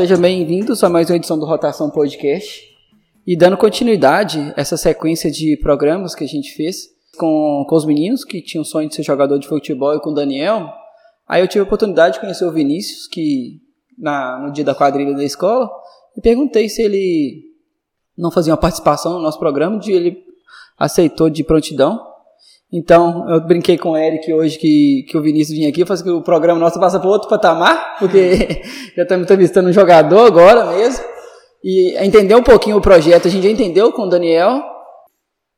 sejam bem-vindos a mais uma edição do Rotação Podcast. E dando continuidade a essa sequência de programas que a gente fez com, com os meninos que tinham sonho de ser jogador de futebol e com o Daniel, aí eu tive a oportunidade de conhecer o Vinícius, que na, no dia da quadrilha da escola, e perguntei se ele não fazia uma participação no nosso programa, e ele aceitou de prontidão. Então, eu brinquei com o Eric hoje que, que o Vinícius vinha aqui, eu falei que o programa nosso passa para outro patamar, porque já estamos entrevistando um jogador agora mesmo. E entender um pouquinho o projeto, a gente já entendeu com o Daniel.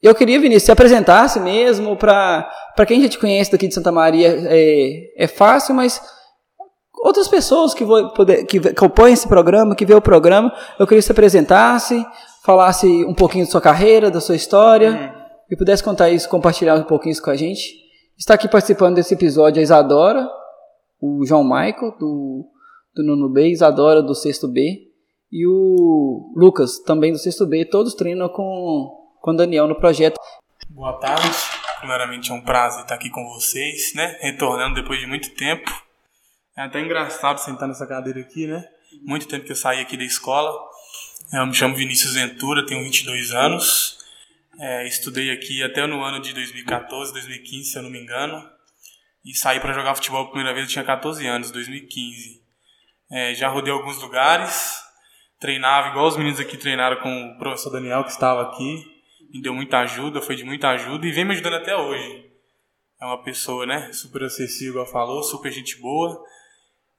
Eu queria, Vinícius, se apresentasse mesmo, para quem já te conhece daqui de Santa Maria, é, é fácil, mas outras pessoas que, vou poder, que compõem esse programa, que vê o programa, eu queria que se apresentasse, falasse um pouquinho da sua carreira, da sua história. Uhum e pudesse contar isso, compartilhar um pouquinho isso com a gente. Está aqui participando desse episódio a Isadora, o João Michael, do, do Nono B, Isadora, do Sexto B, e o Lucas, também do Sexto B. Todos treinam com, com o Daniel no projeto. Boa tarde. Primeiramente é um prazer estar aqui com vocês, né? Retornando depois de muito tempo. É até engraçado sentar nessa cadeira aqui, né? Muito tempo que eu saí aqui da escola. Eu me chamo Vinícius Ventura, tenho 22 anos. É, estudei aqui até no ano de 2014, 2015, se eu não me engano. E saí para jogar futebol pela primeira vez, eu tinha 14 anos, 2015. É, já rodei alguns lugares, treinava igual os meninos aqui treinaram com o professor Daniel, que estava aqui. Me deu muita ajuda, foi de muita ajuda e vem me ajudando até hoje. É uma pessoa, né, super acessível, igual falou, super gente boa.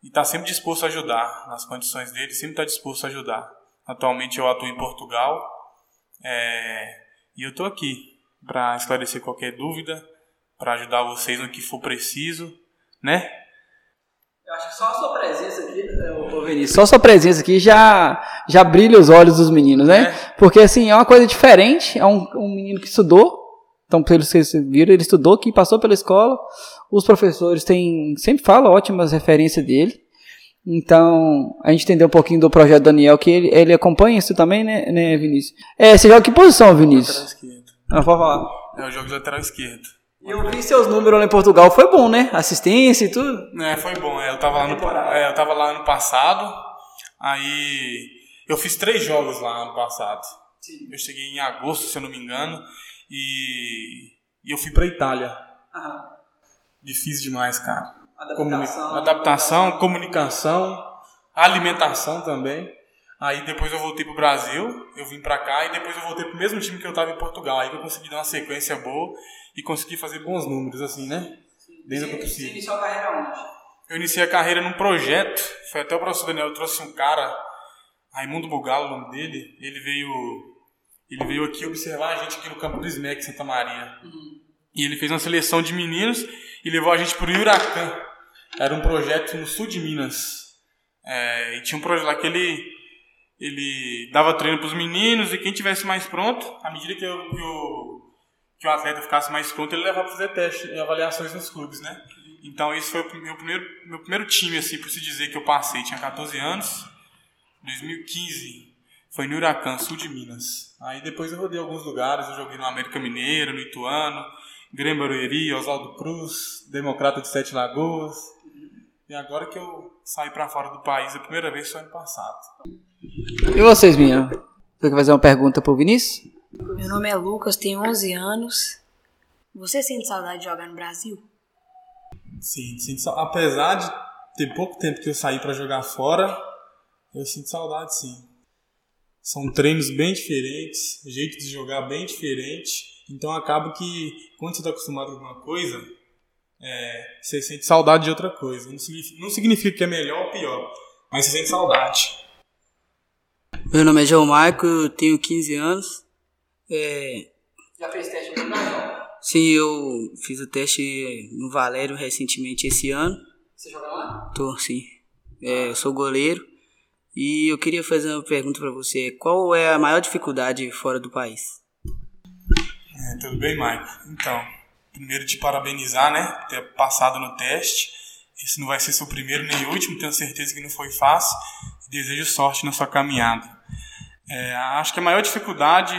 E está sempre disposto a ajudar, nas condições dele, sempre está disposto a ajudar. Atualmente eu atuo em Portugal. É, e eu estou aqui para esclarecer qualquer dúvida, para ajudar vocês no que for preciso, né? Eu acho que só a sua presença aqui, ô Vinícius, só a sua presença aqui já, já brilha os olhos dos meninos, né? É. Porque assim, é uma coisa diferente, é um, um menino que estudou, então pelo que vocês viram, ele estudou, que passou pela escola, os professores têm, sempre falam ótimas referências dele, então, a gente entendeu um pouquinho do projeto Daniel, que ele, ele acompanha isso também, né, né, Vinícius? É, você joga que posição, Vinícius? Lateral esquerdo. Não, pode falar. É, eu jogo de lateral esquerdo. E eu vi seus números lá em Portugal, foi bom, né? Assistência e tudo? É, foi bom. É, eu, tava lá no, é, eu tava lá ano passado, aí eu fiz três jogos lá ano passado. Sim. Eu cheguei em agosto, se eu não me engano, e, e eu fui pra Itália. Aham. Difícil demais, cara. Adaptação, adaptação, comunicação, alimentação também. Aí depois eu voltei pro Brasil, eu vim pra cá e depois eu voltei pro mesmo time que eu tava em Portugal. Aí que eu consegui dar uma sequência boa e consegui fazer bons números, assim, né? Desde você, possível. Você iniciou a carreira onde? Eu iniciei a carreira num projeto. Foi até o professor Daniel trouxe um cara, Raimundo Bugalo, o nome dele. Ele veio, ele veio aqui observar a gente aqui no campo do SMEC, Santa Maria. Uhum. E ele fez uma seleção de meninos e levou a gente pro Huracan. Era um projeto no sul de Minas. É, e tinha um projeto lá que ele, ele dava treino para os meninos e quem tivesse mais pronto, à medida que, eu, que, o, que o atleta ficasse mais pronto, ele levava para fazer testes e avaliações nos clubes, né? Então esse foi o meu primeiro, meu primeiro time, assim, por se dizer que eu passei. Tinha 14 anos, 2015. Foi no Huracan, sul de Minas. Aí depois eu rodei alguns lugares, eu joguei no América Mineiro, no Ituano, Grêmio Barueri, Oswaldo Cruz, Democrata de Sete Lagoas. E agora que eu saí para fora do país a primeira vez foi ano passado. E vocês, minha? Você quer fazer uma pergunta pro Vinícius? Meu nome é Lucas, tenho 11 anos. Você sente saudade de jogar no Brasil? Sim, sinto saudade. Apesar de ter pouco tempo que eu saí para jogar fora, eu sinto saudade sim. São treinos bem diferentes, jeito de jogar bem diferente. Então acaba que quando você está acostumado com uma coisa, é, você sente saudade de outra coisa. Não significa, não significa que é melhor ou pior, mas você sente saudade. Meu nome é João Marco, eu tenho 15 anos. É... Já fez teste no Brasil? Sim, eu fiz o teste no Valério recentemente esse ano. Você joga lá? Tô, sim. É, eu sou goleiro. E eu queria fazer uma pergunta para você. Qual é a maior dificuldade fora do país? É, tudo bem, Maico. Então, primeiro te parabenizar, né, por ter passado no teste. Esse não vai ser seu primeiro nem último, tenho certeza que não foi fácil. Desejo sorte na sua caminhada. É, acho que a maior dificuldade,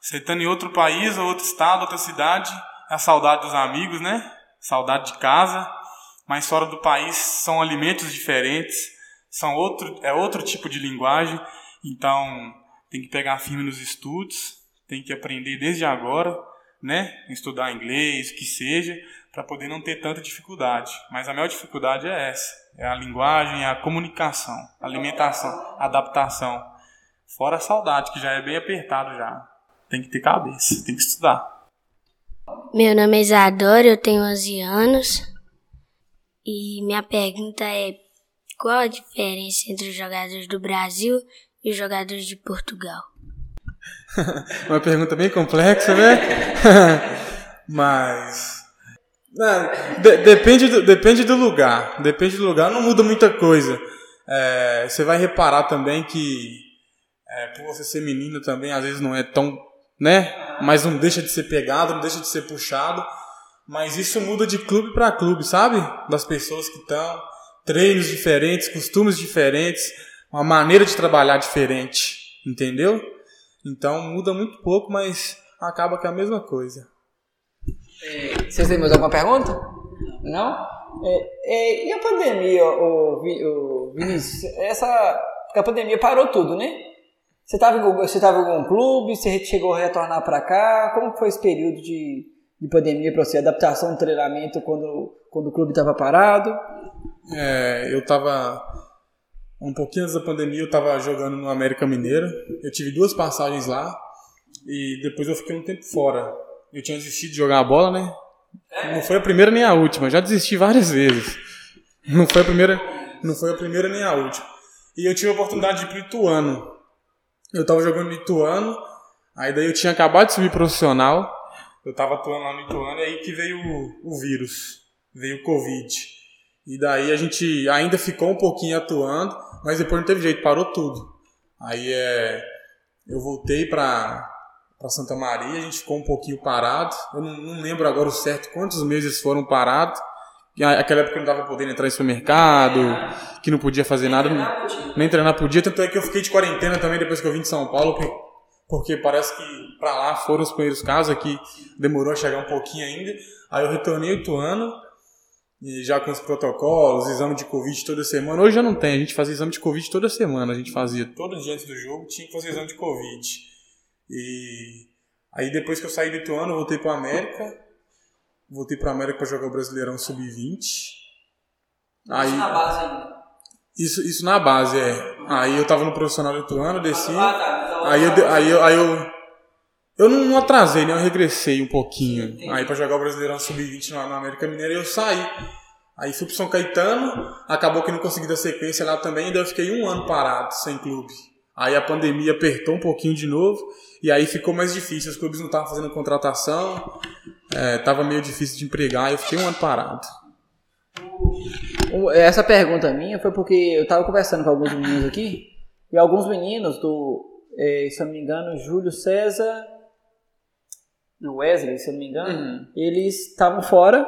você estando em outro país, ou outro estado, outra cidade, é a saudade dos amigos, né? Saudade de casa. Mas fora do país são alimentos diferentes, são outro, é outro tipo de linguagem, então tem que pegar firme nos estudos, tem que aprender desde agora, né? Estudar inglês, que seja, para poder não ter tanta dificuldade. Mas a maior dificuldade é essa: é a linguagem, é a comunicação, a alimentação, a adaptação. Fora a saudade, que já é bem apertado já. Tem que ter cabeça, tem que estudar. Meu nome é Isadora, eu tenho 11 anos. E minha pergunta é: qual a diferença entre os jogadores do Brasil e os jogadores de Portugal? Uma pergunta bem complexa, né? Mas. Não, de, depende, do, depende do lugar. Depende do lugar, não muda muita coisa. É, você vai reparar também que, é, por você ser menino também, às vezes não é tão. né? Mas não deixa de ser pegado, não deixa de ser puxado. Mas isso muda de clube para clube, sabe? Das pessoas que estão. Treinos diferentes, costumes diferentes, uma maneira de trabalhar diferente. Entendeu? Então muda muito pouco, mas acaba que é a mesma coisa. É, vocês têm mais alguma pergunta? Não? É, é, e a pandemia, o, o Vinícius? Essa, a pandemia parou tudo, né? Você estava em, você tava em algum clube? Você chegou a retornar para cá? Como foi esse período de, de pandemia para você? Adaptação do treinamento quando, quando o clube estava parado? É, eu estava um pouquinho antes da pandemia eu estava jogando no América Mineira. Eu tive duas passagens lá e depois eu fiquei um tempo fora. Eu tinha desistido de jogar a bola, né? Não foi a primeira nem a última, já desisti várias vezes. Não foi a primeira, não foi a primeira nem a última. E eu tive a oportunidade de ir pro Ituano. Eu estava jogando no Ituano, aí daí eu tinha acabado de subir profissional. Eu estava atuando lá no Ituano e aí que veio o, o vírus, veio o Covid. E daí a gente ainda ficou um pouquinho atuando, mas depois não teve jeito, parou tudo. Aí é, eu voltei para para Santa Maria, a gente ficou um pouquinho parado. Eu não, não, lembro agora o certo quantos meses foram parados. Aquela época eu não estava podendo entrar em supermercado, que não podia fazer nada, nem treinar podia. Tanto é que eu fiquei de quarentena também depois que eu vim de São Paulo, porque parece que para lá foram os primeiros casos, aqui demorou a chegar um pouquinho ainda. Aí eu retornei oito anos e já com os protocolos, exame de Covid toda semana. Hoje já não tem, a gente fazia exame de Covid toda semana. A gente fazia todo dia antes do jogo, tinha que fazer exame de Covid. E aí depois que eu saí do Ituano, voltei para América. Voltei para América para jogar o Brasileirão Sub-20. Aí, isso na base ainda? Isso, isso na base, é. Aí eu tava no profissional do Ituano, desci. Ah, tá. Então, aí, eu, aí, eu, aí eu eu não atrasei, né? Eu regressei um pouquinho. Entendi. Aí para jogar o Brasileirão Sub-20 na, na, América Mineira eu saí. Aí fui pro São Caetano, acabou que não consegui dar sequência lá também, e daí eu fiquei um ano parado, sem clube. Aí a pandemia apertou um pouquinho de novo, e aí ficou mais difícil. Os clubes não estavam fazendo contratação, é, tava meio difícil de empregar, e eu fiquei um ano parado. Essa pergunta minha foi porque eu tava conversando com alguns meninos aqui, e alguns meninos do, é, se eu não me engano, Júlio César no Wesley, se eu não me engano, uhum. eles estavam fora.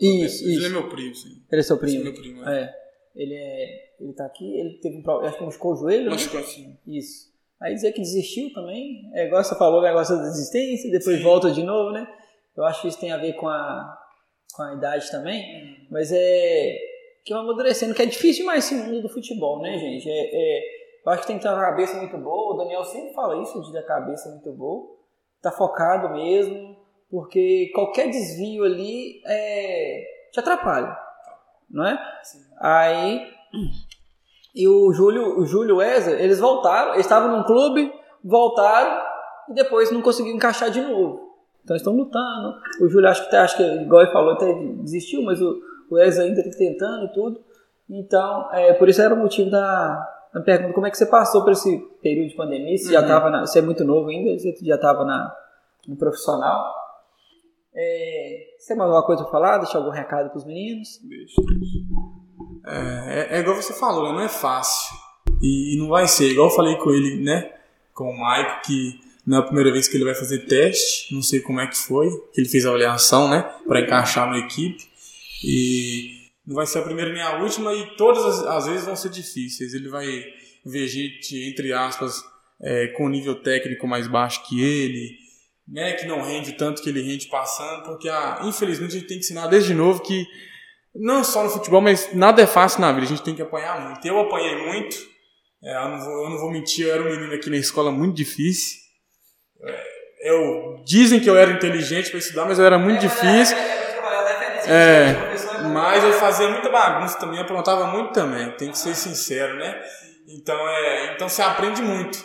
Isso, isso. Ele é meu primo, sim. Ele é seu primo? Esse é meu primo, é. é. Ele, é, ele tá aqui, ele teve um problema, acho que machucou o joelho, Machucou, né? sim. Isso. Aí dizer que desistiu também, é igual você falou, o negócio da desistência, depois sim. volta de novo, né? Eu acho que isso tem a ver com a, com a idade também, uhum. mas é que é amadurecendo, que é difícil demais esse mundo do futebol, né, gente? É, é, eu acho que tem que ter uma cabeça muito boa, o Daniel sempre fala isso, de ter a cabeça muito boa, tá focado mesmo, porque qualquer desvio ali é, te atrapalha, não é? Sim. Aí e o Júlio, o Júlio Weser, eles voltaram, eles estavam num clube, voltaram e depois não conseguiram encaixar de novo. Então estão lutando. O Júlio acho que acho que igual ele falou até desistiu, mas o, o Weser ainda está tentando tudo. Então, é, por isso era o motivo da, da pergunta, como é que você passou por esse período de pandemia? Se uhum. já estava, você é muito novo ainda, você já estava na no profissional. É, você tem mais alguma coisa para falar? Deixar algum recado para os meninos? Deixa, deixa. É, é, é, igual você falou, né? não é fácil. E, e, não vai ser. Igual eu falei com ele, né? Com o Maico, que não é a primeira vez que ele vai fazer teste. Não sei como é que foi. Que ele fez a avaliação, né? Para encaixar na equipe. E não vai ser a primeira nem a última. E todas as, as vezes vão ser difíceis. Ele vai ver gente, entre aspas, é, com nível técnico mais baixo que ele né, que não rende tanto que ele rende passando, porque ah, infelizmente a gente tem que ensinar desde novo que Não só no futebol, mas nada é fácil na vida, a gente tem que apanhar muito. Eu apanhei muito, é, eu, não vou, eu, não vou, mentir, eu era um menino aqui na escola muito difícil. É, eu, dizem que eu era inteligente para estudar, mas eu era muito difícil. É, mas eu fazia muita bagunça também, aprontava muito também, tem que ser sincero, né? Então, é, então você aprende muito.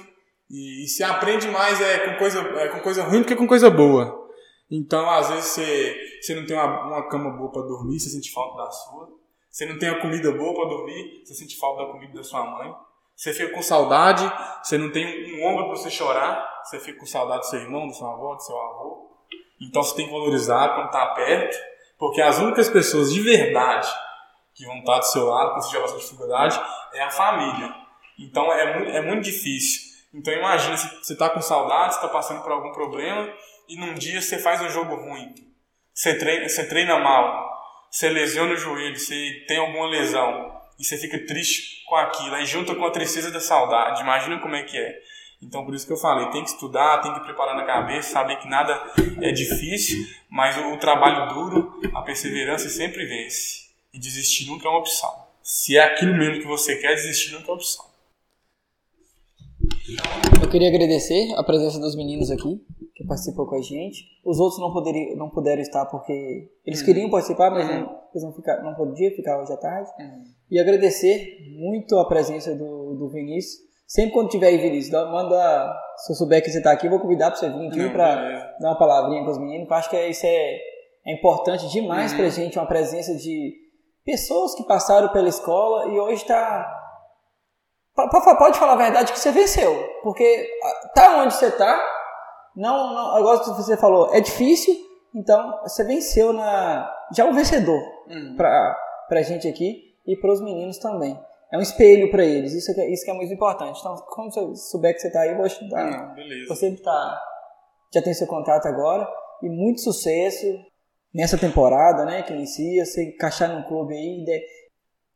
E, e se aprende mais é com, coisa, é com coisa ruim do que com coisa boa. Então, às vezes, você, você não tem uma, uma cama boa para dormir, você sente falta da sua. Você não tem a comida boa para dormir, você sente falta da comida da sua mãe. Você fica com saudade, você não tem um ombro para você chorar, você fica com saudade do seu irmão, do seu avô, do seu avô. Então você tem que valorizar quando está perto, porque as únicas pessoas de verdade que vão estar do seu lado quando você tiver bastante dificuldade é a família. Então é muito, é muito difícil. Então imagina se você está com saudade, está passando por algum problema e num dia você faz um jogo ruim. Você treina, você treina mal, você lesiona o joelho, você tem alguma lesão e você fica triste com aquilo, aí junta com a tristeza da saudade, imagina como é que é. Então por isso que eu falei, tem que estudar, tem que preparar na cabeça, saber que nada é difícil, mas o, o trabalho duro, a perseverança sempre vence. E desistir nunca é uma opção. Se é aquilo mesmo que você quer, desistir nunca é uma opção. Eu queria agradecer a presença dos meninos aqui, que participou com a gente. Os outros não, poderiam, não puderam estar porque eles uhum. queriam participar, mas uhum. não, eles não, ficar, não podiam ficar hoje à tarde. Uhum. E agradecer muito a presença do, do Vinícius. Sempre quando tiver aí, Vinícius, manda. Se eu souber que você está aqui, eu vou convidar para você vir aqui para dar uma palavrinha com os meninos. Eu acho que isso é, é importante demais para a gente, uma presença de pessoas que passaram pela escola e hoje está. Pode falar a verdade que você venceu, porque tá onde você está, não, não, eu gosto que você falou, é difícil, então você venceu na. Já é um vencedor uhum. para a gente aqui e para os meninos também. É um espelho para eles, isso que, é, isso que é muito importante. Então, como você souber que você está aí, eu vou ajudar. Hum, beleza. Você tá, já tem seu contato agora e muito sucesso nessa temporada, né, que inicia, você encaixar num clube aí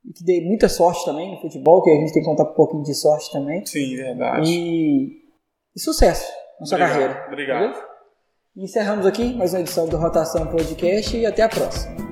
e que dê muita sorte também no futebol, que a gente tem que contar um pouquinho de sorte também. Sim, verdade. E, e sucesso na sua obrigado, carreira. Obrigado. Encerramos aqui mais uma edição do Rotação Podcast e até a próxima.